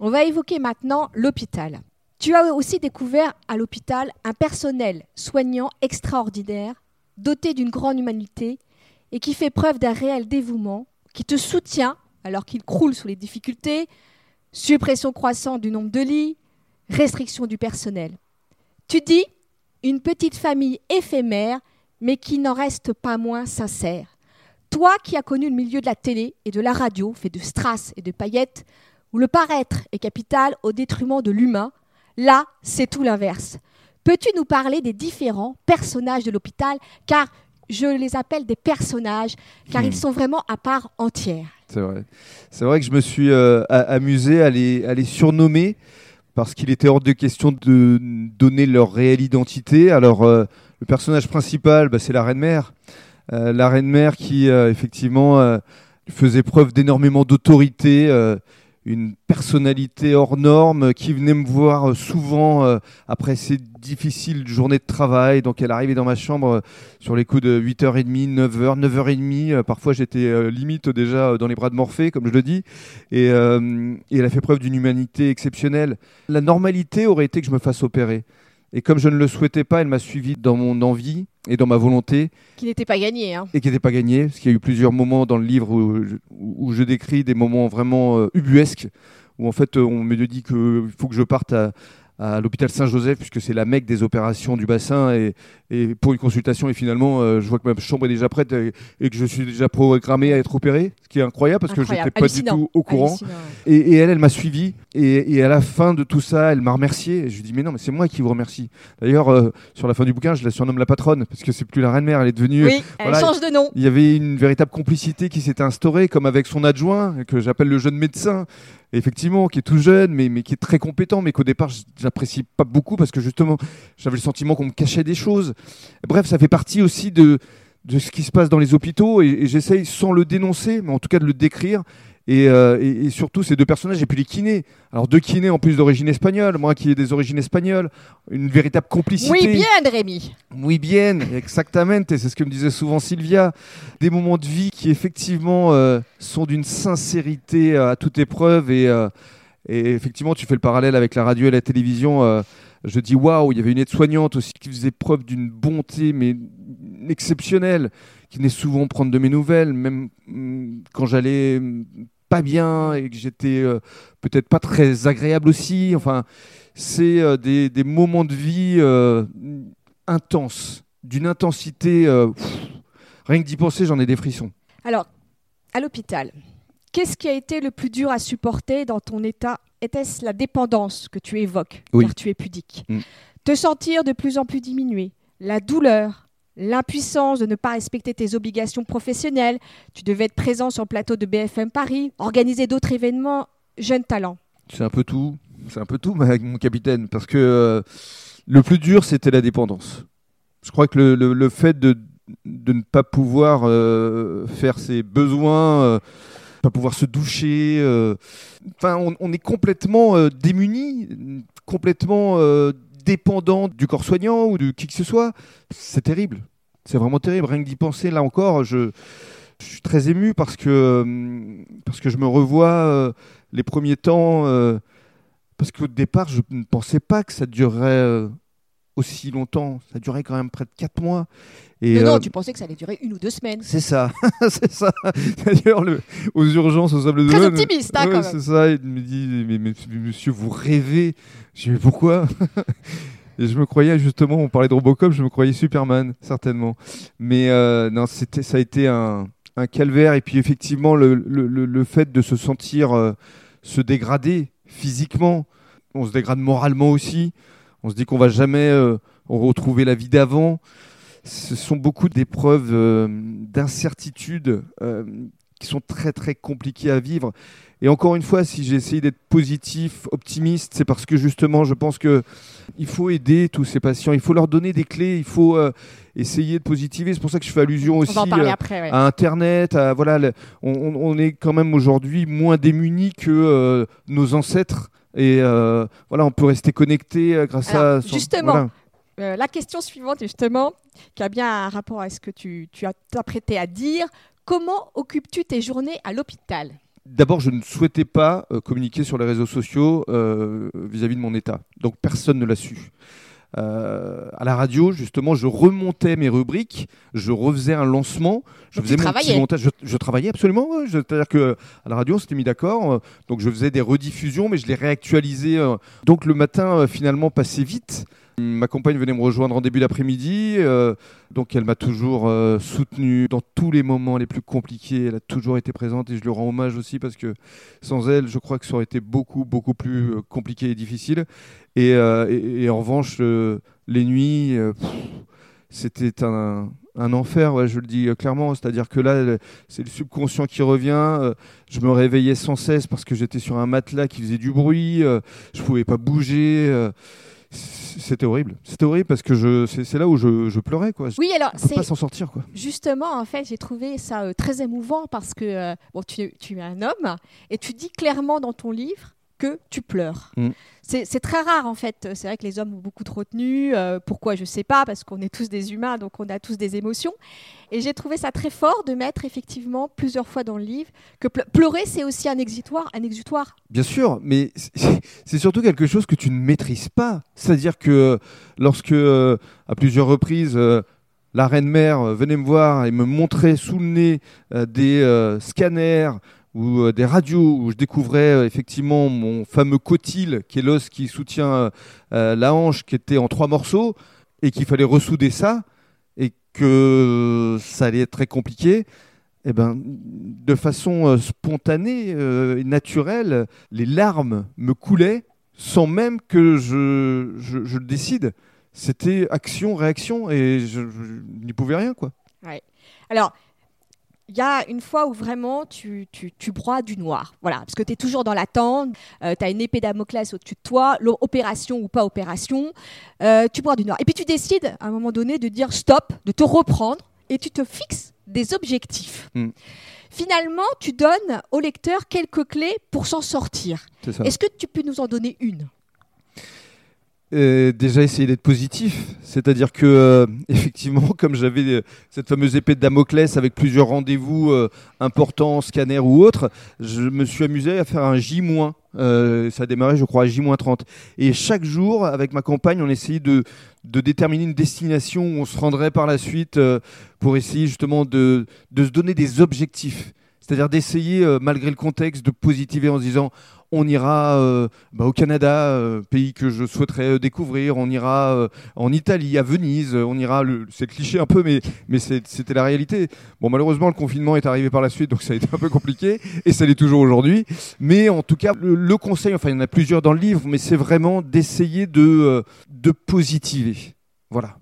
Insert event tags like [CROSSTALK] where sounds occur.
On va évoquer maintenant l'hôpital. Tu as aussi découvert à l'hôpital un personnel soignant extraordinaire, doté d'une grande humanité et qui fait preuve d'un réel dévouement, qui te soutient alors qu'il croule sous les difficultés, suppression croissante du nombre de lits, restriction du personnel. Tu dis une petite famille éphémère, mais qui n'en reste pas moins sincère. Toi qui as connu le milieu de la télé et de la radio, fait de strass et de paillettes, où le paraître est capital au détriment de l'humain, là, c'est tout l'inverse. Peux-tu nous parler des différents personnages de l'hôpital? Car je les appelle des personnages, car ils hmm. sont vraiment à part entière. C'est vrai. C'est vrai que je me suis euh, amusé à les, à les surnommer parce qu'il était hors de question de donner leur réelle identité. Alors, euh, le personnage principal, bah, c'est la reine-mère. Euh, la reine-mère qui, euh, effectivement, faisait preuve d'énormément d'autorité une personnalité hors norme qui venait me voir souvent euh, après ces difficiles journées de travail. Donc elle arrivait dans ma chambre euh, sur les coups de 8h30, 9h, 9h30. parfois j'étais euh, limite déjà dans les bras de Morphée, comme je le dis. Et, et elle a fait preuve d'une humanité exceptionnelle. La normalité aurait été que je me fasse opérer. Et comme je ne le souhaitais pas, elle m'a suivi dans mon envie et dans ma volonté. Qui n'était pas gagné. Hein. Et qui n'était pas gagné, parce qu'il y a eu plusieurs moments dans le livre où je, décris des moments vraiment euh, ubuesques, où en fait on me dit qu'il faut que je parte à, à l'hôpital Saint-Joseph, puisque c'est la mecque des opérations du bassin, et, et pour une consultation. Et finalement, euh, je vois que ma chambre est déjà prête et, que je suis déjà programmé à être opéré, ce qui est incroyable parce que je n'étais pas du tout au courant. Et, et, elle, elle m'a suivi. Et, à la fin de tout ça, elle m'a remercié. Et je lui dis, mais non, mais c'est moi qui vous remercie. D'ailleurs, euh, sur la fin du bouquin, je la surnomme la patronne, parce que c'est plus la reine-mère, elle est devenue. Oui, elle change de nom. Il y avait une véritable complicité qui s'était instaurée, comme avec son adjoint, que j'appelle le jeune médecin effectivement, qui est tout jeune, mais, mais qui est très compétent, mais qu'au départ, j'apprécie pas beaucoup parce que justement, j'avais le sentiment qu'on me cachait des choses. Bref, ça fait partie aussi de, de ce qui se passe dans les hôpitaux et, j'essaye, sans le dénoncer, mais en tout cas de le décrire. Euh, et, surtout, ces deux personnages, et puis les kinés. Alors, deux kinés en plus d'origine espagnole, moi qui ai des origines espagnoles, une véritable complicité. Oui, bien, Rémi. Oui, bien, exactement. C'est ce que me disait souvent Sylvia. Des moments de vie qui, effectivement, euh, sont d'une sincérité à toute épreuve. Et, euh, et, effectivement, tu fais le parallèle avec la radio et la télévision je dis waouh, il y avait une aide-soignante aussi qui faisait preuve d'une bonté mais exceptionnelle, qui venait souvent prendre de mes nouvelles, même mm, quand j'allais mm, pas bien et que j'étais euh, peut-être pas très agréable aussi. Enfin, c'est euh, des, moments de vie euh, intenses, d'une intensité. rien que d'y penser, j'en ai des frissons. Alors, à l'hôpital, qu'est-ce qui a été le plus dur à supporter dans ton état? Était-ce la dépendance que tu évoques, car tu es pudique? Mm. Te sentir de plus en plus diminué, la douleur, l'impuissance de ne pas respecter tes obligations professionnelles. Tu devais être présent sur le plateau de BFM Paris, organiser d'autres événements, jeune talent. C'est un peu tout, c'est un peu tout, [LAUGHS] mon capitaine, parce que euh, le plus dur, c'était la dépendance. Je crois que le, fait de, ne pas pouvoir euh, faire ses besoins euh, pas pouvoir se doucher. Euh, enfin, on, est complètement démuni, complètement dépendant du corps soignant ou de qui que ce soit. C'est terrible. C'est vraiment terrible. Rien que d'y penser, là encore, je, suis très ému parce que, parce que je me revois les premiers temps. parce qu'au départ, je ne pensais pas que ça durerait aussi longtemps. Ça durait quand même près de 4 mois. Et non, euh, tu pensais que ça allait durer une ou deux semaines. C'est ça, [LAUGHS] c'est ça. D'ailleurs, aux urgences, au sable de Très optimiste, hein, quand même. C'est ça. Il me dit, mais, monsieur, vous rêvez. Je dis, mais pourquoi? [LAUGHS] Et je me croyais justement, on parlait de Robocop, je me croyais Superman, certainement. Mais euh, non, c'était, ça a été un, un, calvaire. Et puis effectivement, le, le, le fait de se sentir euh, se dégrader physiquement, on se dégrade moralement aussi. On se dit qu'on va jamais euh, retrouver la vie d'avant. Ce sont beaucoup d'épreuves euh, d'incertitude euh, qui sont très très compliquées à vivre. Et encore une fois, si j'ai essayé d'être positif, optimiste, c'est parce que justement, je pense que il faut aider tous ces patients, il faut leur donner des clés, il faut essayer de positiver. C'est pour ça que je fais allusion aussi à Internet. À, voilà, on, est quand même aujourd'hui moins démunis que nos ancêtres et euh, voilà, on peut rester connecté euh, grâce à. Justement, euh, la question suivante, justement, qui a bien un rapport à ce que tu, tu as t'apprêté à dire. Comment occupes-tu tes journées à l'hôpital? D'abord, je ne souhaitais pas communiquer sur les réseaux sociaux vis-à-vis de mon état. Donc personne ne l'a su. Euh, à la radio, justement, je remontais mes rubriques, je refaisais un lancement, je Donc faisais mon petit montage. Je, je travaillais absolument. ouais. C'est-à-dire que à la radio, on s'était mis d'accord. euh, donc je faisais des rediffusions, mais je les réactualisais. euh. donc le matin, finalement, passait vite. Ma compagne venait me rejoindre en début d'après-midi, euh, donc elle m'a toujours euh, soutenu dans tous les moments les plus compliqués. Elle a toujours été présente et je lui rends hommage aussi parce que sans elle, je crois que ça aurait été beaucoup, beaucoup plus euh, compliqué et difficile. Et, euh, en revanche, les nuits, c'était un, enfer, je le dis clairement. C'est-à-dire que là, c'est le subconscient qui revient. je me réveillais sans cesse parce que j'étais sur un matelas qui faisait du bruit. je pouvais pas bouger. C'était horrible. C'était horrible parce que je, c'est, là où je, je pleurais. Quoi. Oui, alors c'est pas s'en sortir. Quoi. justement, en fait, j'ai trouvé ça euh, très émouvant parce que euh, bon, tu, tu es un homme et tu dis clairement dans ton livre que tu pleures. Mm. C'est très rare en fait. C'est vrai que les hommes ont beaucoup de retenue. euh, pourquoi je sais pas parce qu'on est tous des humains donc on a tous des émotions. Et j'ai trouvé ça très fort de mettre effectivement plusieurs fois dans le livre que ple- pleurer c'est aussi un exutoire, un exutoire. Bien sûr, mais c'est surtout quelque chose que tu ne maîtrises pas. C'est-à-dire que euh, lorsque, euh, à plusieurs reprises, euh, la reine-mère euh, venait me voir et me montrait sous le nez des scanners ou euh, des radios où je découvrais euh, effectivement mon fameux cotyle, qui est l'os qui soutient euh, la hanche, qui était en trois morceaux, et qu'il fallait ressouder ça, et que ça allait être très compliqué. Eh ben, de façon spontanée et naturelle, les larmes me coulaient sans même que je, je, le décide. C'était action, réaction, et je, je n'y pouvais rien, quoi. Alors, il y a une fois où vraiment tu, tu, tu broies du noir. Voilà, parce que tu es toujours dans l'attente, tu as une épée Damoclès au-dessus de toi, opération ou pas opération, euh, tu broies du noir. Et puis tu décides à un moment donné de dire stop, de te reprendre, et tu te fixes des objectifs. Mm. Finalement, tu donnes au lecteur quelques clés pour s'en sortir. Est-ce que tu peux nous en donner une? Déjà essayer d'être positif, c'est-à-dire que euh, [LAUGHS] effectivement, comme j'avais euh, cette fameuse épée de Damoclès avec plusieurs rendez-vous euh, importants, scanner ou autres, je me suis amusé à faire un J-. Ça a démarré, je crois, à J-30. Et chaque jour, avec ma compagne, on essayait de, de déterminer une destination où on se rendrait par la suite pour essayer justement de, de se donner des objectifs. C'est-à-dire d'essayer, euh, malgré le contexte, de positiver en se disant on ira euh, bah, au Canada, euh, pays que je souhaiterais découvrir. On ira en Italie, à Venise. On ira. Le... C'est cliché un peu, mais c'était la réalité. Bon, malheureusement, le confinement est arrivé par la suite, donc ça a été un peu compliqué, et ça l'est toujours aujourd'hui. Mais en tout cas, le, conseil, enfin, il y en a plusieurs dans le livre, mais c'est vraiment d'essayer de de positiver. Voilà.